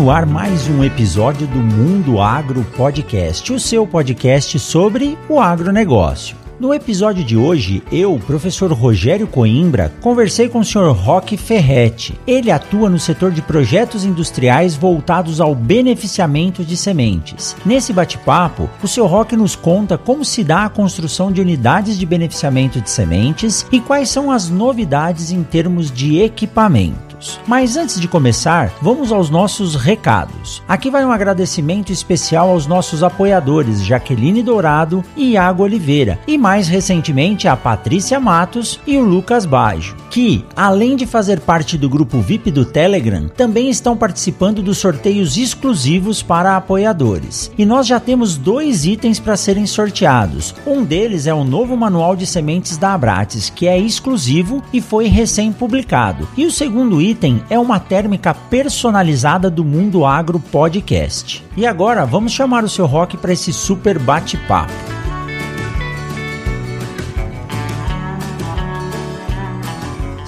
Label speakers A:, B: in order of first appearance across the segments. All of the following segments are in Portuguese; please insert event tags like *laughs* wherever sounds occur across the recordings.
A: No ar mais um episódio do Mundo Agro Podcast, o seu podcast sobre o agronegócio. No episódio de hoje, eu, professor Rogério Coimbra, conversei com o Sr. Roque Ferretti. Ele atua no setor de projetos industriais voltados ao beneficiamento de sementes. Nesse bate-papo, o Sr. Roque nos conta como se dá a construção de unidades de beneficiamento de sementes e quais são as novidades em termos de equipamento. Mas antes de começar, vamos aos nossos recados. Aqui vai um agradecimento especial aos nossos apoiadores Jaqueline Dourado e Iago Oliveira, e mais recentemente a Patrícia Matos e o Lucas Baggio, que, além de fazer parte do grupo VIP do Telegram, também estão participando dos sorteios exclusivos para apoiadores. E nós já temos dois itens para serem sorteados. Um deles é o novo manual de sementes da Abrates, que é exclusivo e foi recém-publicado. E o segundo item é uma térmica personalizada do Mundo Agro Podcast. E agora vamos chamar o seu Rock para esse super bate-papo.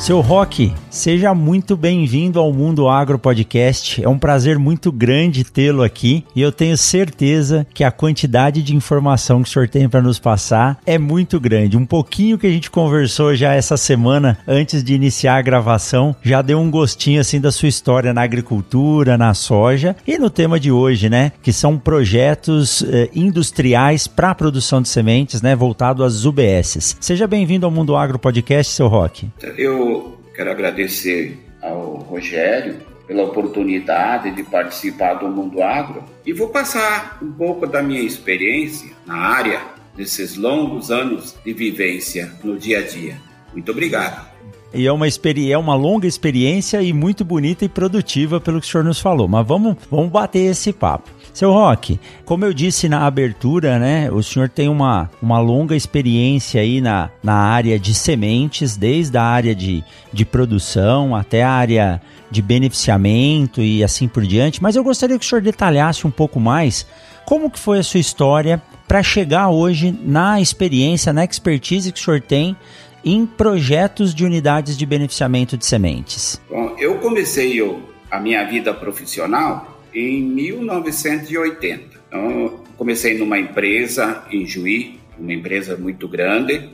A: Seu Rock, seja muito bem-vindo ao Mundo Agro Podcast. É um prazer muito grande tê-lo aqui e eu tenho certeza que a quantidade de informação que o senhor tem para nos passar é muito grande. Um pouquinho que a gente conversou já essa semana antes de iniciar a gravação já deu um gostinho assim da sua história na agricultura, na soja e no tema de hoje, né? Que são projetos eh, industriais para a produção de sementes, né? Voltado às UBSs. Seja bem-vindo ao Mundo Agro Podcast, seu Rock.
B: Eu quero agradecer ao Rogério pela oportunidade de participar do Mundo Agro e vou passar um pouco da minha experiência na área desses longos anos de vivência no dia a dia. Muito obrigado.
A: E é uma, é uma longa experiência e muito bonita e produtiva pelo que o senhor nos falou. Mas vamos, vamos bater esse papo. Seu Roque, como eu disse na abertura, né, o senhor tem uma, uma longa experiência aí na, na área de sementes, desde a área de, de produção até a área de beneficiamento e assim por diante, mas eu gostaria que o senhor detalhasse um pouco mais como que foi a sua história para chegar hoje na experiência, na expertise que o senhor tem em projetos de unidades de beneficiamento de sementes.
B: Bom, eu comecei eu, a minha vida profissional em 1980. Então, comecei numa empresa em Juí, uma empresa muito grande.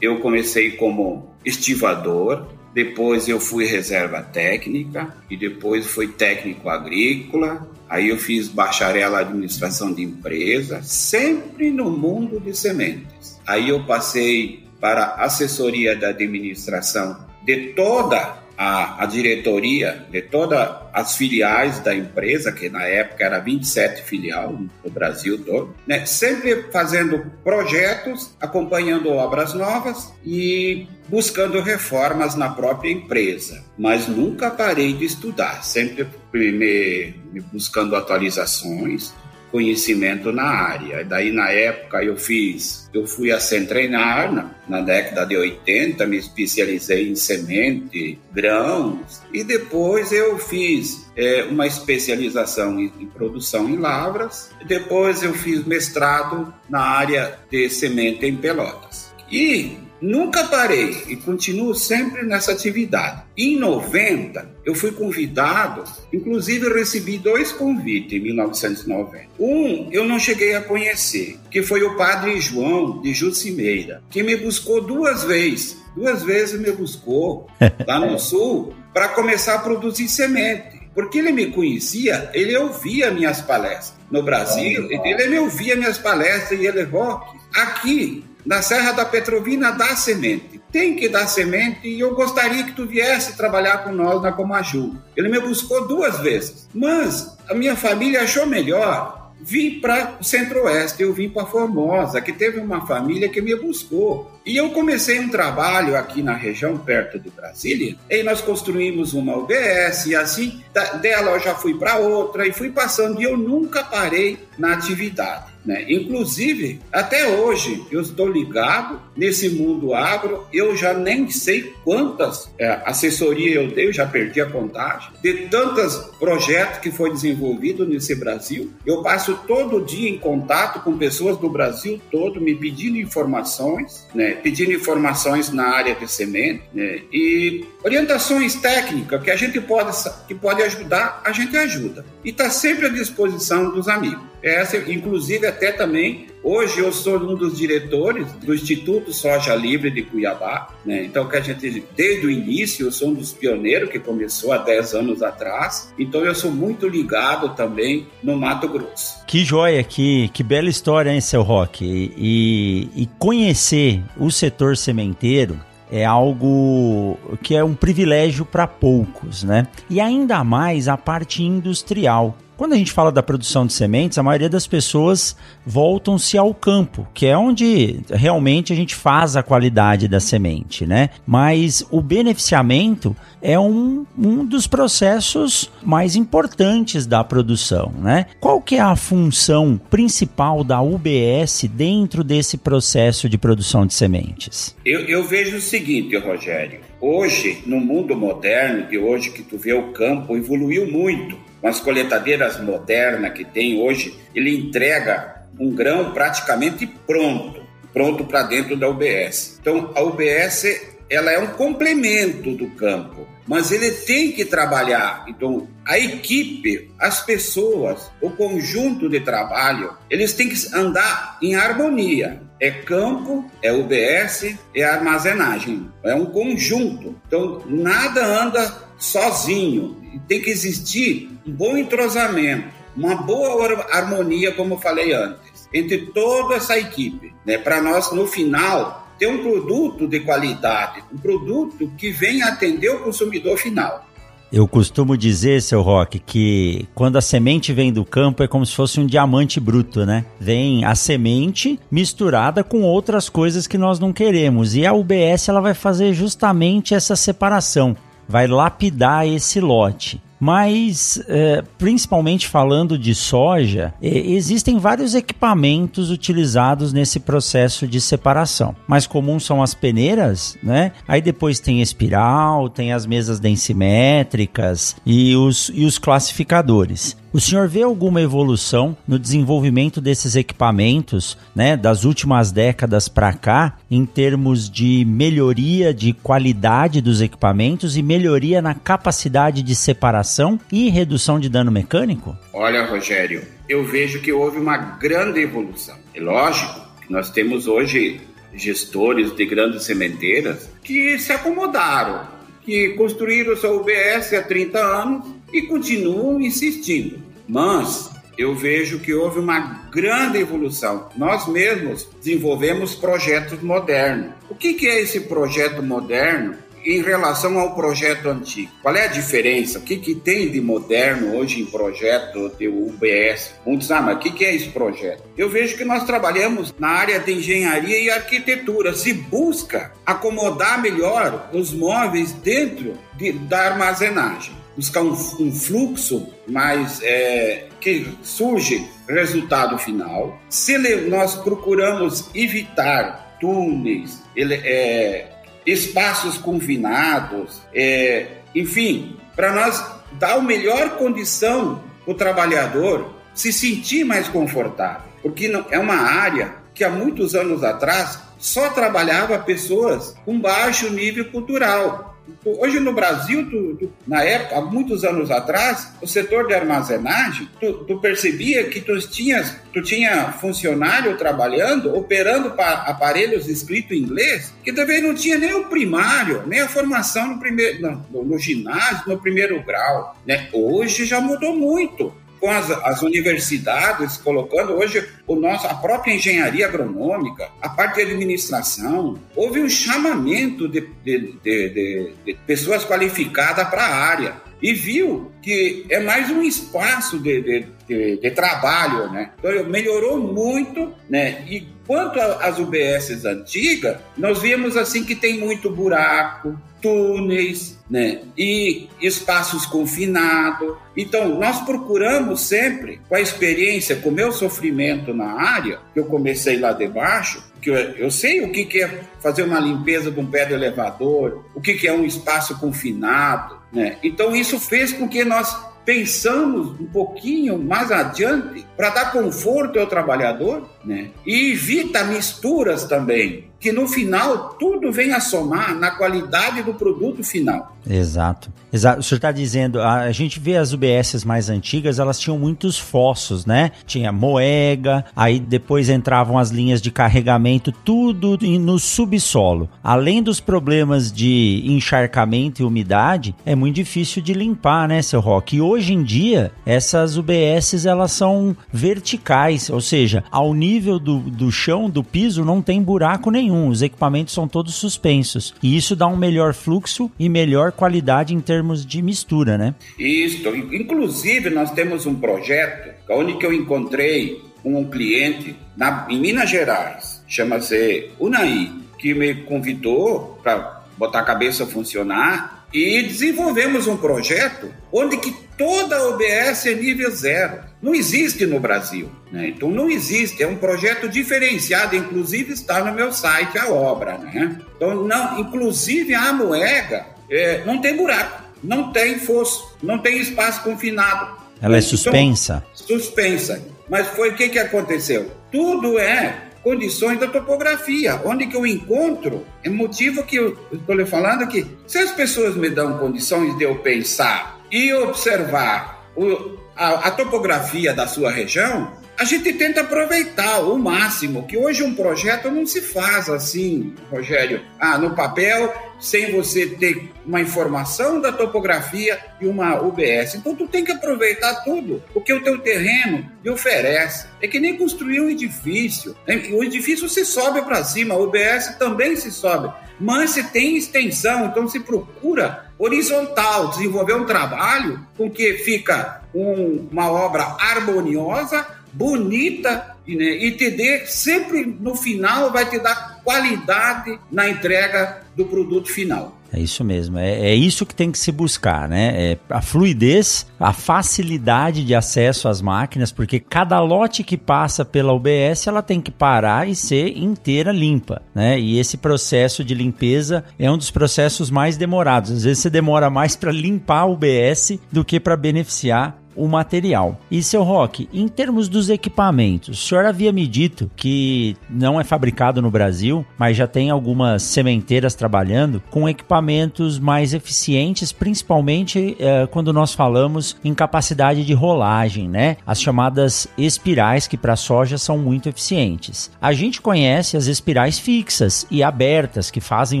B: Eu comecei como estivador, depois eu fui reserva técnica e depois fui técnico agrícola. Aí eu fiz bacharel em administração de empresa, sempre no mundo de sementes. Aí eu passei para assessoria da administração de toda a, a diretoria de todas as filiais da empresa, que na época era 27 filial no Brasil todo, né? sempre fazendo projetos, acompanhando obras novas e buscando reformas na própria empresa. Mas nunca parei de estudar, sempre me, me buscando atualizações, conhecimento na área. Daí na época eu fiz, eu fui a treinar na, na década de 80, me especializei em semente, grãos e depois eu fiz é, uma especialização em, em, produção em lavras. Depois eu fiz mestrado na área de semente em Pelotas. E Nunca parei e continuo sempre nessa atividade. Em 90, eu fui convidado, inclusive eu recebi dois convites em 1990. Um eu não cheguei a conhecer, que foi o padre João de Jucimeira, que me buscou duas vezes. Duas vezes me buscou *laughs* lá no sul para começar a produzir semente. Porque ele me conhecia, ele ouvia minhas palestras. No Brasil, ele me ouvia minhas palestras e ele, Rock, aqui na Serra da Petrovina dá semente. Tem que dar semente e eu gostaria que tu viesse trabalhar com nós na Comaju. Ele me buscou duas vezes, mas a minha família achou melhor vim para o Centro-Oeste, eu vim para Formosa, que teve uma família que me buscou. E eu comecei um trabalho aqui na região, perto de Brasília, e nós construímos uma UBS, e assim, dela eu já fui para outra, e fui passando, e eu nunca parei na atividade. Né? Inclusive, até hoje, eu estou ligado nesse mundo agro, eu já nem sei quantas é, assessorias eu dei, eu já perdi a contagem, de tantos projetos que foi desenvolvido nesse Brasil. Eu passo todo dia em contato com pessoas do Brasil todo, me pedindo informações, né? pedindo informações na área de semente, né? e orientações técnicas que a gente pode, que pode ajudar, a gente ajuda. E está sempre à disposição dos amigos. Essa, inclusive, até também, hoje eu sou um dos diretores do Instituto Soja Livre de Cuiabá, né? Então, que a gente, desde o início, eu sou um dos pioneiros que começou há 10 anos atrás. Então, eu sou muito ligado também no Mato Grosso.
A: Que joia, que, que bela história, hein, seu Roque? E, e conhecer o setor sementeiro é algo que é um privilégio para poucos, né? E ainda mais a parte industrial. Quando a gente fala da produção de sementes, a maioria das pessoas voltam-se ao campo, que é onde realmente a gente faz a qualidade da semente, né? Mas o beneficiamento é um, um dos processos mais importantes da produção, né? Qual que é a função principal da UBS dentro desse processo de produção de sementes?
B: Eu, eu vejo o seguinte, Rogério. Hoje, no mundo moderno, de hoje que tu vê o campo, evoluiu muito as coletadeiras modernas que tem hoje, ele entrega um grão praticamente pronto, pronto para dentro da UBS. Então, a UBS ela é um complemento do campo, mas ele tem que trabalhar. Então, a equipe, as pessoas, o conjunto de trabalho, eles têm que andar em harmonia. É campo, é UBS, é armazenagem. É um conjunto. Então, nada anda sozinho. Tem que existir um bom entrosamento, uma boa harmonia, como eu falei antes, entre toda essa equipe, né? Para nós, no final, ter um produto de qualidade, um produto que venha atender o consumidor final.
A: Eu costumo dizer, seu Roque, que quando a semente vem do campo é como se fosse um diamante bruto, né? Vem a semente misturada com outras coisas que nós não queremos. E a UBS ela vai fazer justamente essa separação, vai lapidar esse lote. Mas, é, principalmente falando de soja, é, existem vários equipamentos utilizados nesse processo de separação. Mais comuns são as peneiras, né? Aí depois tem espiral, tem as mesas densimétricas e os, e os classificadores. O senhor vê alguma evolução no desenvolvimento desses equipamentos, né, das últimas décadas para cá, em termos de melhoria de qualidade dos equipamentos e melhoria na capacidade de separação e redução de dano mecânico?
B: Olha, Rogério, eu vejo que houve uma grande evolução. É lógico que nós temos hoje gestores de grandes sementeiras que se acomodaram, que construíram sua UBS há 30 anos e continuam insistindo. Mas eu vejo que houve uma grande evolução. Nós mesmos desenvolvemos projetos modernos. O que, é esse projeto moderno? em relação ao projeto antigo. Qual é a diferença? O que, que tem de moderno hoje em projeto de UBS? Muitos, ah, mas o que, que é esse projeto? Eu vejo que nós trabalhamos na área de engenharia e arquitetura. Se busca acomodar melhor os móveis dentro de, da armazenagem. Buscar um, um fluxo mais é, que surge resultado final. Se nós procuramos evitar túneis, ele, é, espaços confinados, é, enfim, para nós dar a melhor condição para o trabalhador se sentir mais confortável, porque não, é uma área que há muitos anos atrás só trabalhava pessoas com baixo nível cultural. Hoje no Brasil, tu, tu, na época, há muitos anos atrás, o setor de armazenagem, tu, tu percebia que tu, tinhas, tu tinha funcionário trabalhando, operando para aparelhos escritos em inglês, que também não tinha nem o primário, nem a formação no, primeiro, no, no ginásio, no primeiro grau. Né? Hoje já mudou muito com as, as, universidades colocando hoje o nosso, a própria engenharia agronômica, a parte de administração, houve um chamamento de, de, de, de pessoas qualificadas para a área. e viu que é mais um espaço de, de, de, de trabalho, né? Então melhorou muito, né? E quanto às UBSs antigas, nós vimos assim que tem muito buraco, túneis, né? E espaços confinados. Então, nós procuramos sempre, com a experiência, com o meu sofrimento na área, que eu comecei lá debaixo, que eu, eu sei o que, que é fazer uma limpeza de um pé de elevador, o que, que é um espaço confinado, né? Então, isso fez com que nós pensamos um pouquinho mais adiante para dar conforto ao trabalhador, né? E evita misturas também, que no final tudo vem a somar na qualidade do produto final.
A: Exato. Exato. O senhor está dizendo, a gente vê as UBSs mais antigas, elas tinham muitos fossos, né? Tinha moega, aí depois entravam as linhas de carregamento, tudo no subsolo. Além dos problemas de encharcamento e umidade, é muito difícil de limpar, né, seu Rock? E hoje em dia, essas UBSs elas são verticais, ou seja, ao nível do, do chão, do piso, não tem buraco nenhum. Os equipamentos são todos suspensos. E isso dá um melhor fluxo e melhor qualidade em termos de mistura, né?
B: Isso. Inclusive, nós temos um projeto onde que eu encontrei um cliente na, em Minas Gerais, chama-se Unai, que me convidou para botar a cabeça a funcionar e desenvolvemos um projeto onde que toda a OBS é nível zero. Não existe no Brasil. Né? Então não existe, é um projeto diferenciado, inclusive está no meu site a obra. Né? Então, não, inclusive a moega é, não tem buraco, não tem fosso, não tem espaço confinado.
A: Ela é então, suspensa?
B: Então, suspensa. Mas foi o que, que aconteceu? Tudo é condições da topografia. Onde que eu encontro, é motivo que eu estou lhe falando aqui. Se as pessoas me dão condições de eu pensar e observar o, a, a topografia da sua região, a gente tenta aproveitar o máximo, que hoje um projeto não se faz assim, Rogério, ah, no papel, sem você ter uma informação da topografia e uma UBS. Então tu tem que aproveitar tudo, o que o teu terreno lhe oferece. É que nem construir um edifício. Né? O edifício se sobe para cima, a UBS também se sobe, mas se tem extensão, então se procura horizontal, desenvolver um trabalho com que fica um, uma obra harmoniosa, bonita né? e te dê sempre no final vai te dar qualidade na entrega do produto final.
A: É isso mesmo, é, é, isso que tem que se buscar, né? É a fluidez, a facilidade de acesso às máquinas, porque cada lote que passa pela UBS ela tem que parar e ser inteira limpa, né? E esse processo de limpeza é um dos processos mais demorados. Às vezes você demora mais para limpar a UBS do que para beneficiar o material. E seu Rock, em termos dos equipamentos, o senhor havia me dito que não é fabricado no Brasil, mas já tem algumas sementeiras trabalhando com equipamentos mais eficientes, principalmente é, quando nós falamos em capacidade de rolagem, né? As chamadas espirais que para soja são muito eficientes. A gente conhece as espirais fixas e abertas que fazem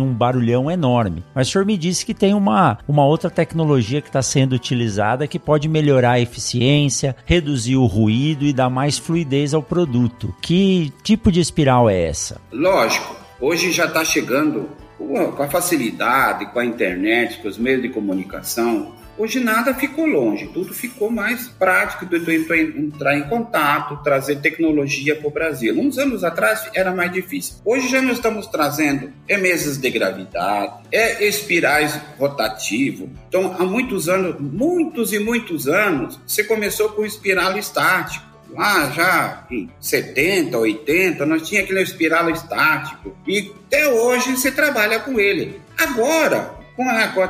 A: um barulhão enorme, mas o senhor me disse que tem uma, uma outra tecnologia que está sendo utilizada que pode melhorar eficiência, reduzir o ruído e dar mais fluidez ao produto. Que tipo de espiral é essa?
B: Lógico, hoje já está chegando com a facilidade, com a internet, com os meios de comunicação, Hoje nada ficou longe, tudo ficou mais prático de entrar em contato, trazer tecnologia para o Brasil. Uns anos atrás era mais difícil. Hoje já nós estamos trazendo é mesas de gravidade, é espirais rotativo. Então, há muitos anos, muitos e muitos anos, você começou com espiral estático lá já em 70, 80, nós tinha aquele espiral estático e até hoje você trabalha com ele. Agora, com a, com a,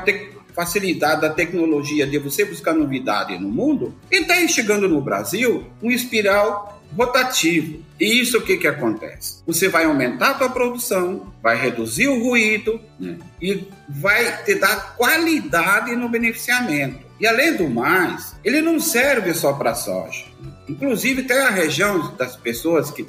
B: facilidade da tecnologia de você buscar novidade no mundo, está chegando no Brasil um espiral rotativo. E isso o que, que acontece? Você vai aumentar a tua produção, vai reduzir o ruído né? e vai te dar qualidade no beneficiamento. E além do mais, ele não serve só para soja. Inclusive tem a região das pessoas que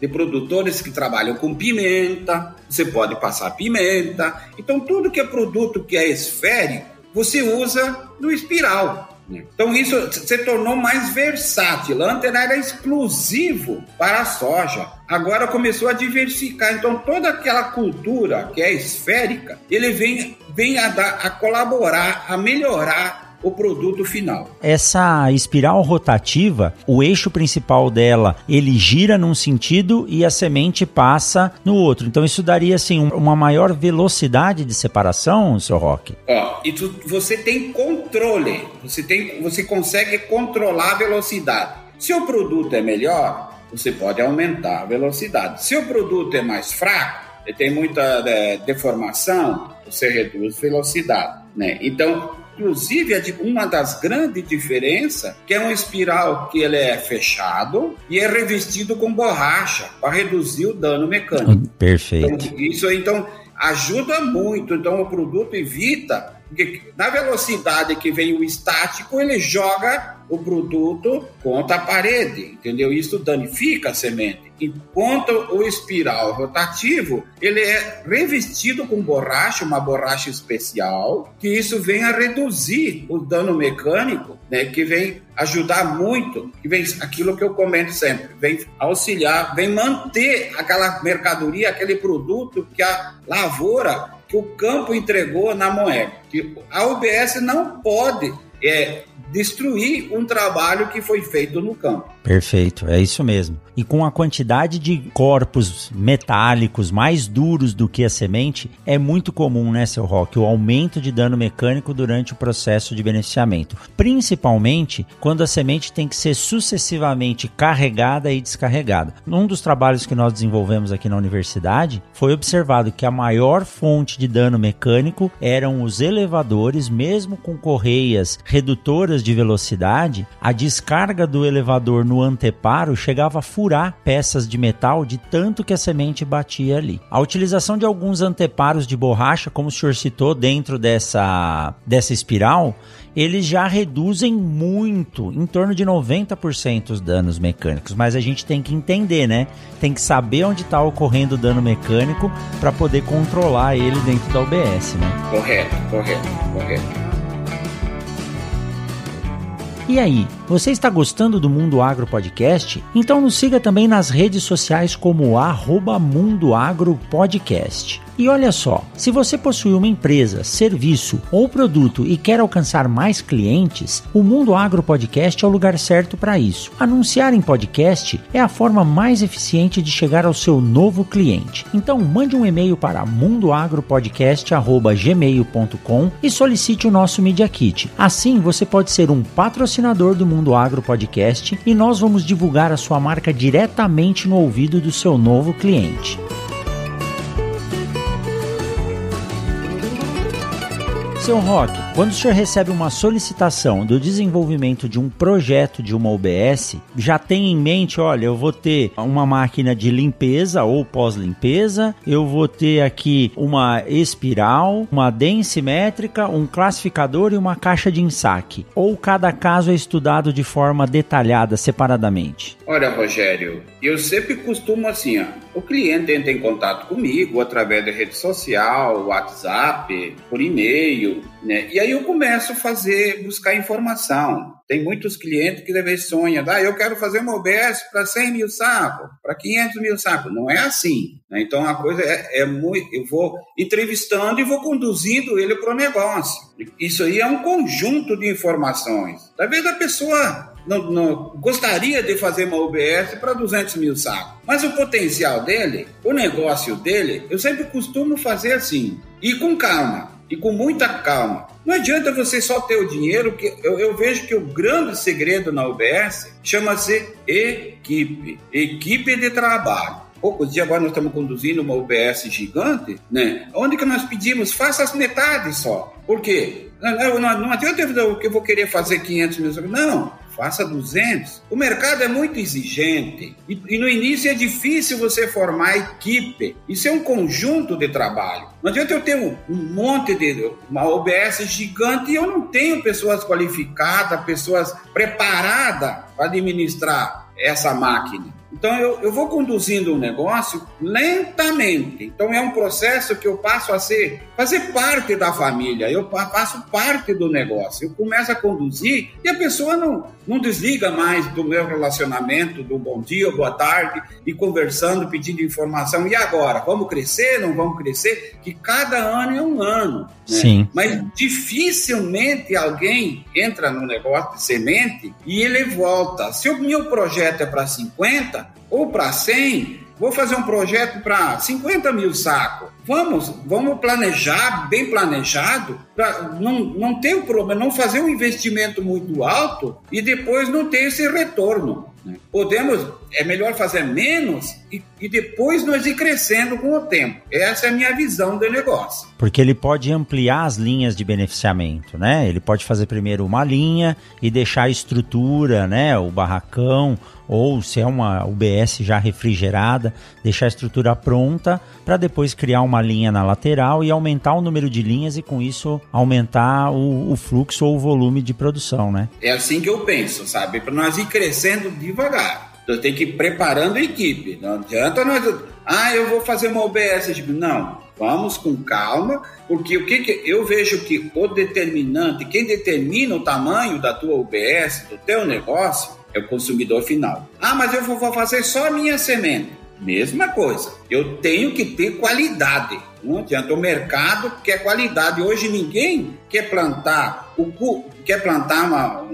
B: de produtores que trabalham com pimenta, você pode passar pimenta. Então tudo que é produto que é esférico, você usa no espiral. Então isso se tornou mais versátil. Antes era exclusivo para a soja. Agora começou a diversificar. Então toda aquela cultura que é esférica, ele vem, vem a, dar, a colaborar, a melhorar o produto final.
A: Essa espiral rotativa, o eixo principal dela, ele gira num sentido e a semente passa no outro. Então isso daria assim uma maior velocidade de separação, seu Rock?
B: Ó, e tu, você tem controle, você tem, você consegue controlar a velocidade. Se o produto é melhor, você pode aumentar a velocidade. Se o produto é mais fraco, tem muita é, deformação, você reduz a velocidade, né? Então, inclusive, uma das grandes diferenças que é um espiral que ele é fechado e é revestido com borracha para reduzir o dano mecânico.
A: Perfeito.
B: Então, isso então ajuda muito. Então, o produto evita porque na velocidade que vem o estático, ele joga o produto contra a parede, entendeu? Isso danifica a semente. Enquanto o espiral rotativo, ele é revestido com borracha, uma borracha especial, que isso vem a reduzir o dano mecânico, né? Que vem ajudar muito, que vem aquilo que eu comento sempre, vem auxiliar, vem manter aquela mercadoria, aquele produto que a lavoura que o campo entregou na moeda. Que a UBS não pode é, destruir um trabalho que foi feito no campo.
A: Perfeito, é isso mesmo. E com a quantidade de corpos metálicos mais duros do que a semente, é muito comum, né, seu Rock, o aumento de dano mecânico durante o processo de beneficiamento. Principalmente quando a semente tem que ser sucessivamente carregada e descarregada. Num dos trabalhos que nós desenvolvemos aqui na universidade, foi observado que a maior fonte de dano mecânico eram os elevadores, mesmo com correias redutoras de velocidade, a descarga do elevador no anteparo chegava a furar peças de metal de tanto que a semente batia ali. A utilização de alguns anteparos de borracha, como o senhor citou, dentro dessa, dessa espiral, eles já reduzem muito, em torno de 90% os danos mecânicos. Mas a gente tem que entender, né? Tem que saber onde está ocorrendo o dano mecânico para poder controlar ele dentro da UBS, né?
B: Correto, correto, correto.
A: E aí, você está gostando do Mundo Agro Podcast? Então nos siga também nas redes sociais como arroba Mundo Agro Podcast. E olha só, se você possui uma empresa, serviço ou produto e quer alcançar mais clientes, o Mundo Agro Podcast é o lugar certo para isso. Anunciar em podcast é a forma mais eficiente de chegar ao seu novo cliente. Então mande um e-mail para mundoagropodcast@gmail.com e solicite o nosso Media Kit. Assim você pode ser um patrocinador do Mundo Agro Podcast e nós vamos divulgar a sua marca diretamente no ouvido do seu novo cliente. Seu Rock, quando o senhor recebe uma solicitação do desenvolvimento de um projeto de uma OBS, já tem em mente, olha, eu vou ter uma máquina de limpeza ou pós-limpeza, eu vou ter aqui uma espiral, uma densimétrica, um classificador e uma caixa de ensaque. Ou cada caso é estudado de forma detalhada, separadamente?
B: Olha, Rogério, eu sempre costumo assim, ó, o cliente entra em contato comigo através da rede social, WhatsApp, por e-mail, né? E aí eu começo a fazer, buscar informação. Tem muitos clientes que deve sonham, ah, eu quero fazer uma OBS para 100 mil sacos, para 500 mil sacos. Não é assim. Né? Então a coisa é, é, muito. Eu vou entrevistando e vou conduzindo ele para o negócio. Isso aí é um conjunto de informações. Talvez a pessoa não, não, gostaria de fazer uma OBS para 200 mil sacos. Mas o potencial dele, o negócio dele, eu sempre costumo fazer assim, e com calma e com muita calma. Não adianta você só ter o dinheiro, que eu, eu vejo que o grande segredo na UBS chama-se equipe, equipe de trabalho. Poucos dias agora nós estamos conduzindo uma UBS gigante, né? Onde que nós pedimos, faça as metades só. Por quê? Não, não, não adianta eu, que eu vou querer fazer 500 mil. Não, faça 200. O mercado é muito exigente e, e, no início é difícil você formar equipe. Isso é um conjunto de trabalho. Não adianta eu ter um, um monte de uma OBS gigante e eu não tenho pessoas qualificadas, pessoas preparadas para administrar essa máquina. Então eu, eu vou conduzindo o um negócio lentamente. Então é um processo que eu passo a ser, fazer parte da família, eu faço parte do negócio. Eu começo a conduzir e a pessoa não, não desliga mais do meu relacionamento, do bom dia, boa tarde, e conversando, pedindo informação. E agora? Vamos crescer? Não vamos crescer? Que cada ano é um ano. Né?
A: Sim.
B: Mas dificilmente alguém entra no negócio de semente e ele volta. Se o meu projeto é para 50 ou para 100, vou fazer um projeto para 50 mil sacos. Vamos, vamos planejar, bem planejado, para não, não ter o problema, não fazer um investimento muito alto e depois não ter esse retorno. Né? Podemos, é melhor fazer menos e, e, depois nós ir crescendo com o tempo. Essa é a minha visão do negócio.
A: Porque ele pode ampliar as linhas de beneficiamento, né? Ele pode fazer primeiro uma linha e deixar a estrutura, né? O barracão, ou se é uma UBS já refrigerada, deixar a estrutura pronta para depois criar uma linha na lateral e aumentar o número de linhas e com isso aumentar o, o fluxo ou o volume de produção, né?
B: É assim que eu penso, sabe? Para nós ir crescendo devagar. Nós temos que ir preparando a equipe. Não adianta nós. Ah, eu vou fazer uma. Tipo, não, vamos com calma, porque o que, que eu vejo que o determinante, quem determina o tamanho da tua UBS, do teu negócio, é o consumidor final. Ah, mas eu vou fazer só a minha semente. Mesma coisa. Eu tenho que ter qualidade. Não adianta. O mercado quer qualidade. Hoje ninguém quer plantar o quer plantar uma,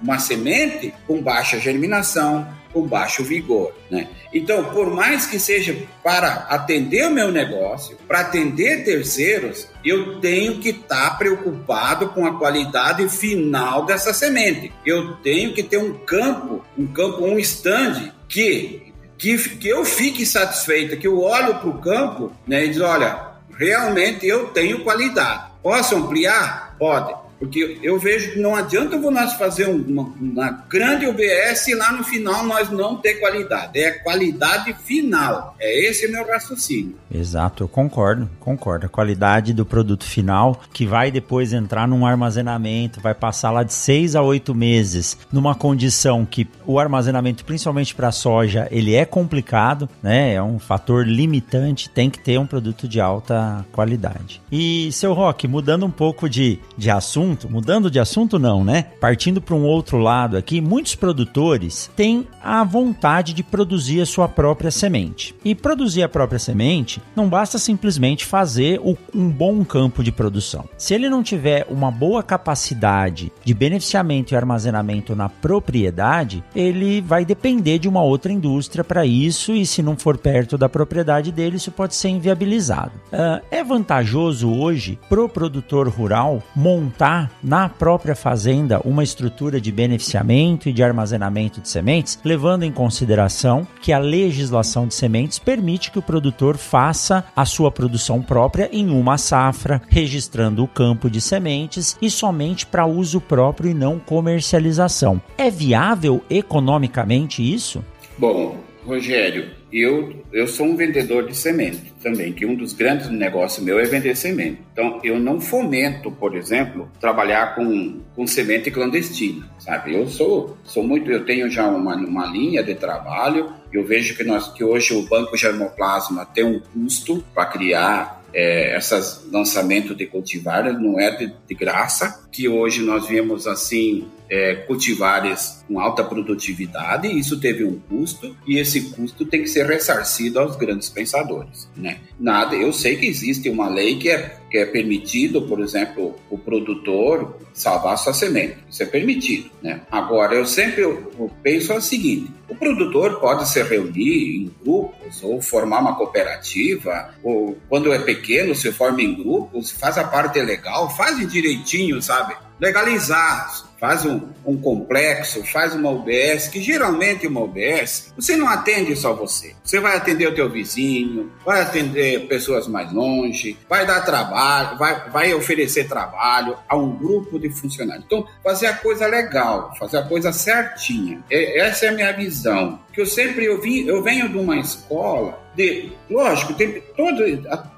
B: uma semente com baixa germinação, com baixo vigor. Né? Então, por mais que seja para atender o meu negócio, para atender terceiros, eu tenho que estar tá preocupado com a qualidade final dessa semente. Eu tenho que ter um campo, um campo, um stand que, que, que eu fique satisfeito, que eu olho para o campo né, e diz, olha, realmente eu tenho qualidade. Posso ampliar? Pode. Porque eu vejo que não adianta nós fazer uma, uma grande OBS e lá no final nós não ter qualidade. É a qualidade final. É esse meu raciocínio.
A: Exato, eu concordo, concordo. A qualidade do produto final, que vai depois entrar num armazenamento, vai passar lá de seis a oito meses, numa condição que o armazenamento, principalmente para soja, ele é complicado, né? É um fator limitante, tem que ter um produto de alta qualidade. E, seu Rock, mudando um pouco de, de assunto, assunto, mudando de assunto não, né? Partindo para um outro lado aqui, muitos produtores têm a vontade de produzir a sua própria semente. E produzir a própria semente não basta simplesmente fazer um bom campo de produção. Se ele não tiver uma boa capacidade de beneficiamento e armazenamento na propriedade, ele vai depender de uma outra indústria para isso e se não for perto da propriedade dele, isso pode ser inviabilizado. Uh, é vantajoso hoje pro produtor rural montar na própria fazenda uma estrutura de beneficiamento e de armazenamento de sementes, levando em consideração que a legislação de sementes permite que o produtor faça a sua produção própria em uma safra, registrando o campo de sementes e somente para uso próprio e não comercialização. É viável economicamente isso?
B: Bom, Rogério, eu, eu sou um vendedor de semente também, que um dos grandes negócios meu é vender semente. Então, eu não fomento, por exemplo, trabalhar com, com semente clandestina, sabe? Eu sou, sou muito, eu tenho já uma, uma linha de trabalho, eu vejo que, nós, que hoje o Banco Germoplasma tem um custo para criar é, esses lançamentos de cultivares, não é de, de graça, que hoje nós vemos assim é, cultivares com alta produtividade, isso teve um custo e esse custo tem que ser ressarcido aos grandes pensadores, né? Nada, eu sei que existe uma lei que é, que é permitido, por exemplo, o produtor salvar sua semente, isso é permitido, né? Agora, eu sempre eu penso o seguinte, o produtor pode se reunir em grupos ou formar uma cooperativa, ou quando é pequeno se forma em grupos, faz a parte legal, faz direitinho, sabe? Legalizar faz um, um, complexo, faz uma UBS, que geralmente uma UBS, você não atende só você. Você vai atender o teu vizinho, vai atender pessoas mais longe, vai dar trabalho, vai, vai oferecer trabalho a um grupo de funcionários. Então, fazer a coisa legal, fazer a coisa certinha. É, essa é a minha visão. Que eu sempre eu, vi, eu venho de uma escola de, lógico, tem, todo,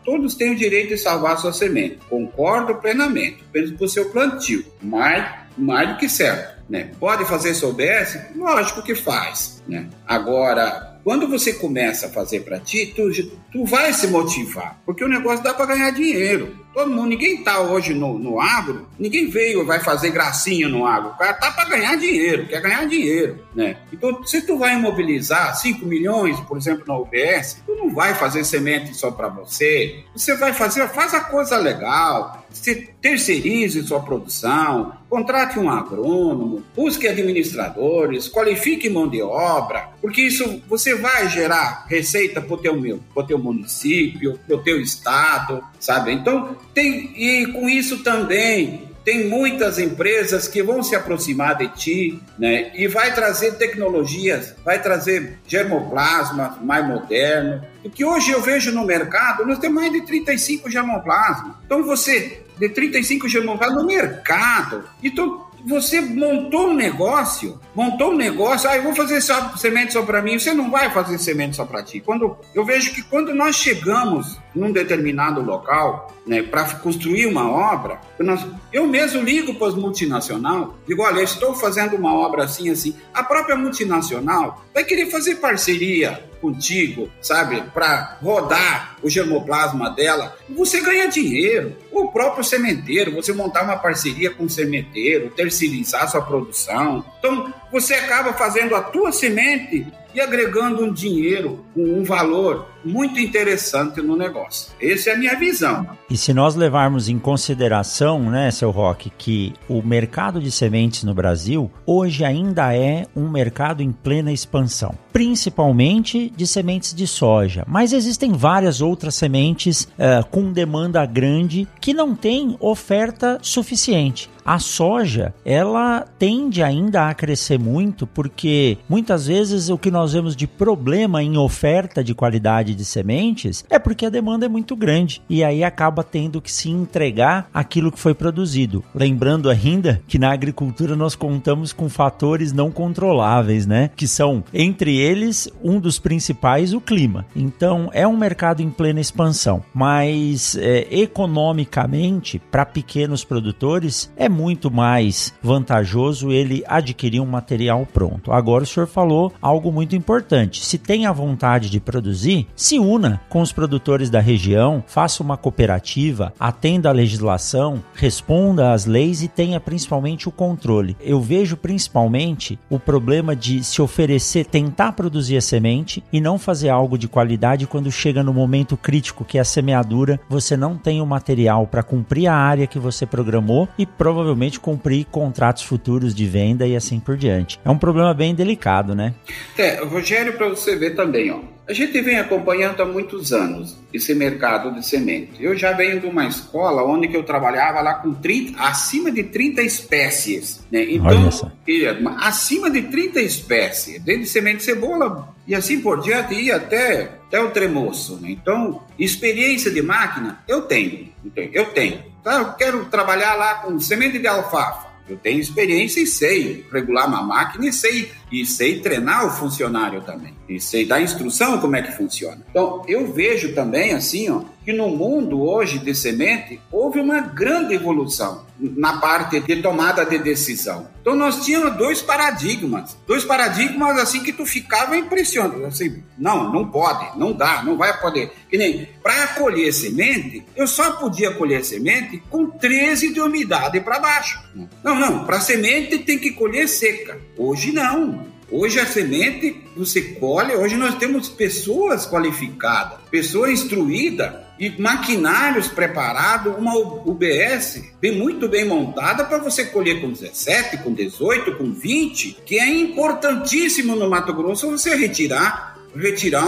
B: todos têm o direito de salvar a sua semente. Concordo plenamente, apenas para o seu plantio. Mas mais do que certo. Né? Pode fazer se soubesse? Lógico que faz. Né? Agora, quando você começa a fazer para ti, tu, tu vai se motivar, porque o negócio dá para ganhar dinheiro. Todo mundo, ninguém tá hoje no, no agro, ninguém veio vai fazer gracinha no agro. O cara tá para ganhar dinheiro, quer ganhar dinheiro, né? Então, se tu vai imobilizar 5 milhões, por exemplo, na UBS, tu não vai fazer semente só para você. Você vai fazer, faz a coisa legal. Você terceirize sua produção, contrate um agrônomo, busque administradores, qualifique mão de obra, porque isso você vai gerar receita para o teu, teu município, para o teu estado, sabe? Então, tem, e com isso também tem muitas empresas que vão se aproximar de ti, né? E vai trazer tecnologias, vai trazer germoplasma mais moderno. O que hoje eu vejo no mercado, nós temos mais de 35 germoplasma. Então você, de 35 germoplasma no mercado. Então você montou um negócio, montou um negócio, ah, eu vou fazer só, semente só para mim, você não vai fazer semente só para ti. Quando eu vejo que quando nós chegamos num determinado local, né, para construir uma obra, nós, eu mesmo ligo para as multinacionais, digo, olha, estou fazendo uma obra assim, assim. A própria multinacional vai querer fazer parceria contigo, sabe, para rodar o germoplasma dela, você ganha dinheiro. O próprio sementeiro, você montar uma parceria com o sementeiro, terceirizar sua produção. Então, você acaba fazendo a tua semente e agregando um dinheiro, um valor muito interessante no negócio. Essa é a minha visão.
A: E se nós levarmos em consideração, né, seu Roque, que o mercado de sementes no Brasil hoje ainda é um mercado em plena expansão, principalmente de sementes de soja, mas existem várias outras sementes uh, com demanda grande que não têm oferta suficiente. A soja, ela tende ainda a crescer muito porque muitas vezes o que nós vemos de problema em oferta de qualidade de sementes é porque a demanda é muito grande e aí acaba tendo que se entregar aquilo que foi produzido. Lembrando ainda que na agricultura nós contamos com fatores não controláveis, né? Que são, entre eles, um dos principais, o clima. Então é um mercado em plena expansão, mas é, economicamente, para pequenos produtores, é muito mais vantajoso ele adquirir um material pronto. Agora o senhor falou algo muito importante. Se tem a vontade de produzir, se una com os produtores da região, faça uma cooperativa, atenda à legislação, responda às leis e tenha principalmente o controle. Eu vejo principalmente o problema de se oferecer, tentar produzir a semente e não fazer algo de qualidade quando chega no momento crítico que é a semeadura, você não tem o material para cumprir a área que você programou e provavelmente cumprir contratos futuros de venda e assim por diante. É um problema bem delicado, né?
B: É, Rogério, para você ver também, ó. A gente vem acompanhando há muitos anos esse mercado de semente. Eu já venho de uma escola onde que eu trabalhava lá com 30, acima de 30 espécies. Né? Então, acima de 30 espécies, desde semente de cebola e assim por diante, e até, até o tremoço. Né? Então, experiência de máquina, eu tenho. Eu tenho. Tá, eu quero trabalhar lá com semente de alfafa. Eu tenho experiência e sei regular uma máquina e sei, e sei treinar o funcionário também. E sei dar instrução como é que funciona. Então, eu vejo também assim, ó, que no mundo hoje de semente houve uma grande evolução na parte de tomada de decisão. Então nós tínhamos dois paradigmas, dois paradigmas assim que tu ficava impressionado, assim, não, não pode, não dá, não vai poder. Que nem para colher semente, eu só podia colher semente com 13 de umidade para baixo. Não, não, para semente tem que colher seca. Hoje não. Hoje a semente você colhe, hoje nós temos pessoas qualificadas, pessoa instruída e maquinários preparados, uma UBS bem, muito bem montada para você colher com 17, com 18, com 20, que é importantíssimo no Mato Grosso você retirar, retirar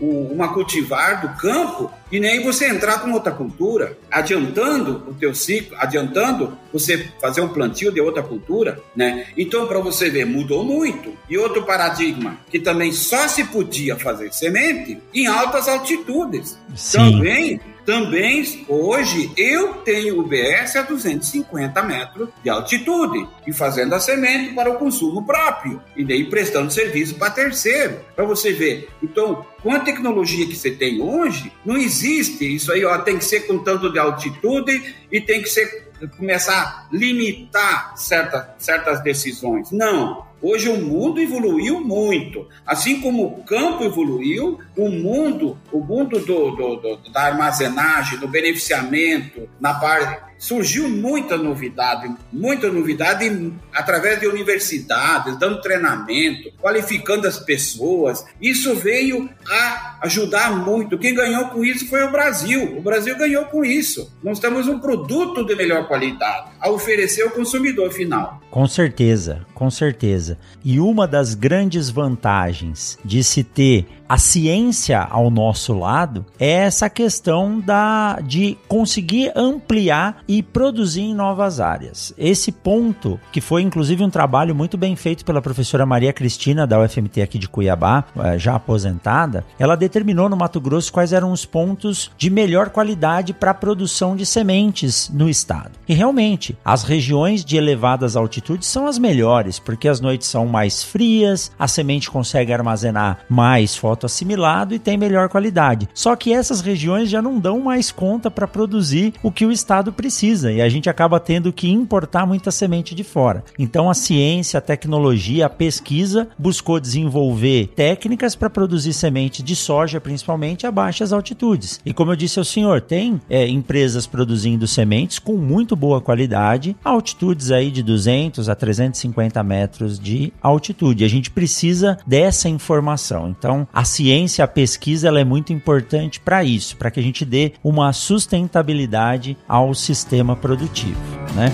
B: um, uma cultivar do campo e nem você entrar com outra cultura, adiantando o teu ciclo, adiantando você fazer um plantio de outra cultura, né? Então, para você ver, mudou muito. E outro paradigma, que também só se podia fazer semente em altas altitudes. Sim. Também também, hoje, eu tenho UBS a 250 metros de altitude e fazendo a semente para o consumo próprio e daí prestando serviço para terceiro, para você ver. Então, com a tecnologia que você tem hoje, não existe isso aí, ó, tem que ser com tanto de altitude e tem que ser começar a limitar certa, certas decisões. Não, Hoje o mundo evoluiu muito. Assim como o campo evoluiu, o mundo, o mundo do, do, do da armazenagem, do beneficiamento, na parte surgiu muita novidade, muita novidade através de universidades, dando treinamento, qualificando as pessoas. Isso veio a ajudar muito. Quem ganhou com isso foi o Brasil. O Brasil ganhou com isso. Nós temos um produto de melhor qualidade a oferecer ao consumidor final.
A: Com certeza, com certeza. E uma das grandes vantagens de se ter a ciência ao nosso lado é essa questão da de conseguir ampliar e produzir em novas áreas. Esse ponto, que foi inclusive um trabalho muito bem feito pela professora Maria Cristina da UFMT aqui de Cuiabá, eh, já aposentada, ela determinou no Mato Grosso quais eram os pontos de melhor qualidade para a produção de sementes no estado. E realmente, as regiões de elevadas altitudes são as melhores, porque as noites são mais frias, a semente consegue armazenar mais assimilado e tem melhor qualidade. Só que essas regiões já não dão mais conta para produzir o que o estado precisa e a gente acaba tendo que importar muita semente de fora. Então a ciência, a tecnologia, a pesquisa buscou desenvolver técnicas para produzir semente de soja, principalmente a baixas altitudes. E como eu disse ao senhor, tem é, empresas produzindo sementes com muito boa qualidade, altitudes aí de 200 a 350 metros de altitude. A gente precisa dessa informação. Então a ciência, a pesquisa, ela é muito importante para isso, para que a gente dê uma sustentabilidade ao sistema produtivo, né?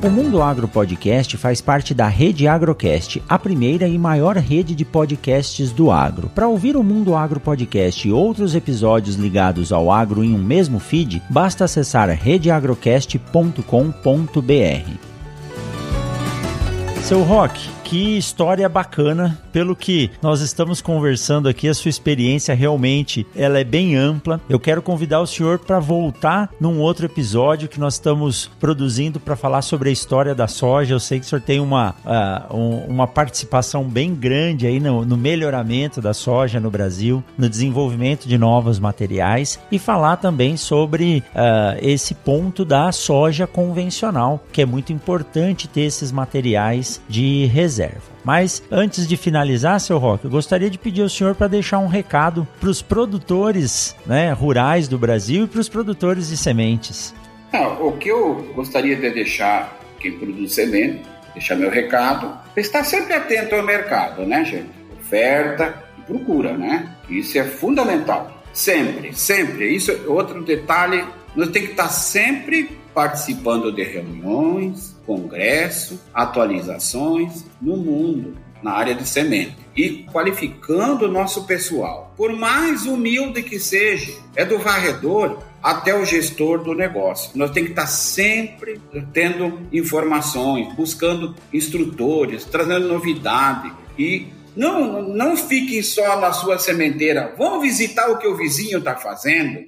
A: O Mundo Agro Podcast faz parte da Rede Agrocast, a primeira e maior rede de podcasts do agro. Para ouvir o Mundo Agro Podcast e outros episódios ligados ao agro em um mesmo feed, basta acessar redeagrocast.com.br. Seu Rock, que história bacana. Pelo que nós estamos conversando aqui, a sua experiência realmente ela é bem ampla. Eu quero convidar o senhor para voltar num outro episódio que nós estamos produzindo para falar sobre a história da soja. Eu sei que o senhor tem uma, uh, um, uma participação bem grande aí no, no melhoramento da soja no Brasil, no desenvolvimento de novos materiais e falar também sobre uh, esse ponto da soja convencional, que é muito importante ter esses materiais de reserva reserva. Mas antes de finalizar, seu Rock, eu gostaria de pedir ao senhor para deixar um recado para os produtores né, rurais do Brasil e para os produtores de sementes.
B: Não, o que eu gostaria de deixar quem produz semente, deixar meu recado, estar sempre atento ao mercado, né, gente? Oferta e procura, né? Isso é fundamental. Sempre, sempre. Isso é outro detalhe. Nós temos que estar sempre participando de reuniões, congresso, atualizações no mundo na área de semente e qualificando o nosso pessoal. Por mais humilde que seja, é do varredor até o gestor do negócio. Nós temos que estar sempre tendo informações, buscando instrutores, trazendo novidade e não, não fiquem só na sua sementeira. Vão visitar o que o vizinho está fazendo.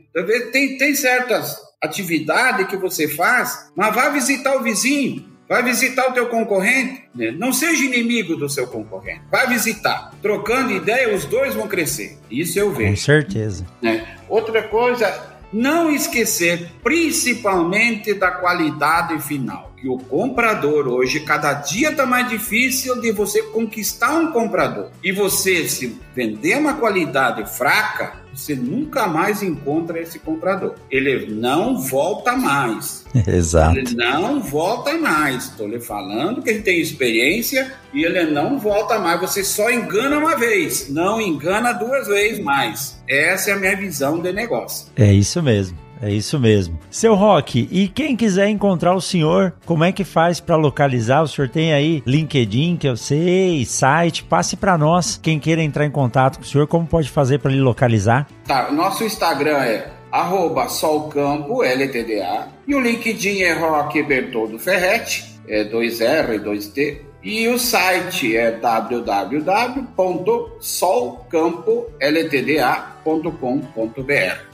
B: Tem, tem certas atividades que você faz, mas vá visitar o vizinho. Vai visitar o teu concorrente, né? não seja inimigo do seu concorrente. Vai visitar. Trocando ideia, os dois vão crescer. Isso eu vejo.
A: Com certeza.
B: Né? Outra coisa, não esquecer principalmente da qualidade final. Que o comprador hoje, cada dia está mais difícil de você conquistar um comprador. E você, se vender uma qualidade fraca, você nunca mais encontra esse comprador. Ele não volta mais. *laughs*
A: Exato.
B: Ele não volta mais. Estou lhe falando que ele tem experiência e ele não volta mais. Você só engana uma vez, não engana duas vezes mais. Essa é a minha visão de negócio.
A: É isso mesmo. É isso mesmo. Seu Rock, e quem quiser encontrar o senhor, como é que faz para localizar? O senhor tem aí LinkedIn, que eu sei, site, passe para nós. Quem queira entrar em contato com o senhor, como pode fazer para lhe localizar?
B: Tá, nosso Instagram é arroba solcampo, LTDA, e o LinkedIn é Rock Bertoldo Ferretti, é 2R e 2T, e o site é www.solcampoltda.com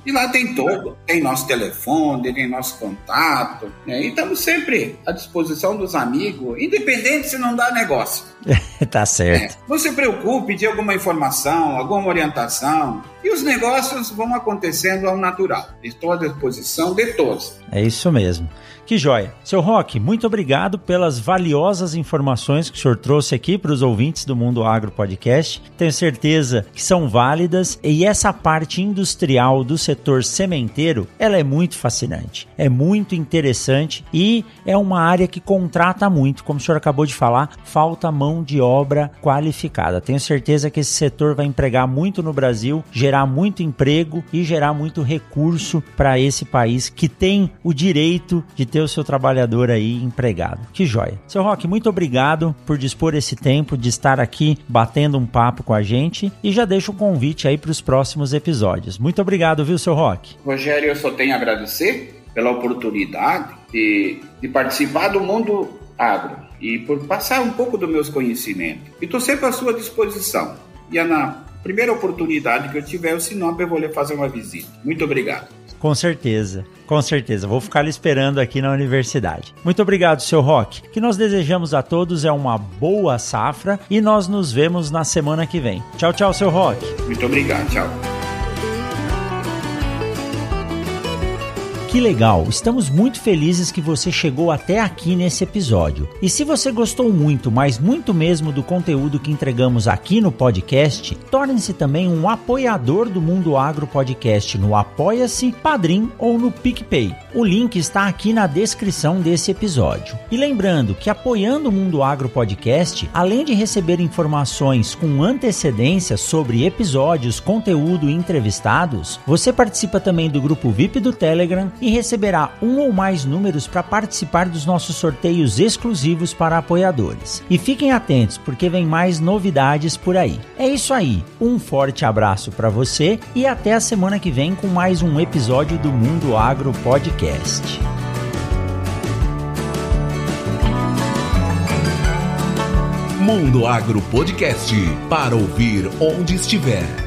B: E lá tem todo, tem nosso telefone, tem nosso contato, né? e estamos sempre à disposição dos amigos, independente se não dá negócio. *laughs*
A: tá certo.
B: É, não se preocupe de alguma informação, alguma orientação, e os negócios vão acontecendo ao natural. Estou à disposição de todos.
A: É isso mesmo. Que joia. Seu Roque, muito obrigado pelas valiosas informações que o senhor trouxe aqui para os ouvintes do Mundo Agro Podcast. Tenho certeza que são válidas e essa parte industrial do setor sementeiro, ela é muito fascinante, é muito interessante e é uma área que contrata muito, como o senhor acabou de falar, falta mão de obra qualificada. Tenho certeza que esse setor vai empregar muito no Brasil, gerar muito emprego e gerar muito recurso para esse país que tem o direito de ter ter o seu trabalhador aí empregado. Que joia. Seu Roque, muito obrigado por dispor esse tempo de estar aqui batendo um papo com a gente e já deixo um convite aí para os próximos episódios. Muito obrigado, viu, seu Roque?
B: Rogério, eu só tenho a agradecer pela oportunidade de, de participar do mundo agro e por passar um pouco dos meus conhecimentos. E estou sempre à sua disposição. E na primeira oportunidade que eu tiver o Sinop, eu vou lhe fazer uma visita. Muito obrigado.
A: Com certeza, com certeza. Vou ficar lhe esperando aqui na universidade. Muito obrigado, seu Rock. O que nós desejamos a todos é uma boa safra e nós nos vemos na semana que vem. Tchau, tchau, seu Rock.
B: Muito obrigado, tchau.
A: Que legal! Estamos muito felizes que você chegou até aqui nesse episódio. E se você gostou muito, mas muito mesmo do conteúdo que entregamos aqui no podcast, torne-se também um apoiador do Mundo Agro Podcast no Apoia-se, Padrim ou no PicPay. O link está aqui na descrição desse episódio. E lembrando que apoiando o Mundo Agro Podcast, além de receber informações com antecedência sobre episódios, conteúdo e entrevistados, você participa também do grupo VIP do Telegram e receberá um ou mais números para participar dos nossos sorteios exclusivos para apoiadores. E fiquem atentos, porque vem mais novidades por aí. É isso aí, um forte abraço para você e até a semana que vem com mais um episódio do Mundo Agro Podcast.
C: Mundo Agro Podcast para ouvir onde estiver.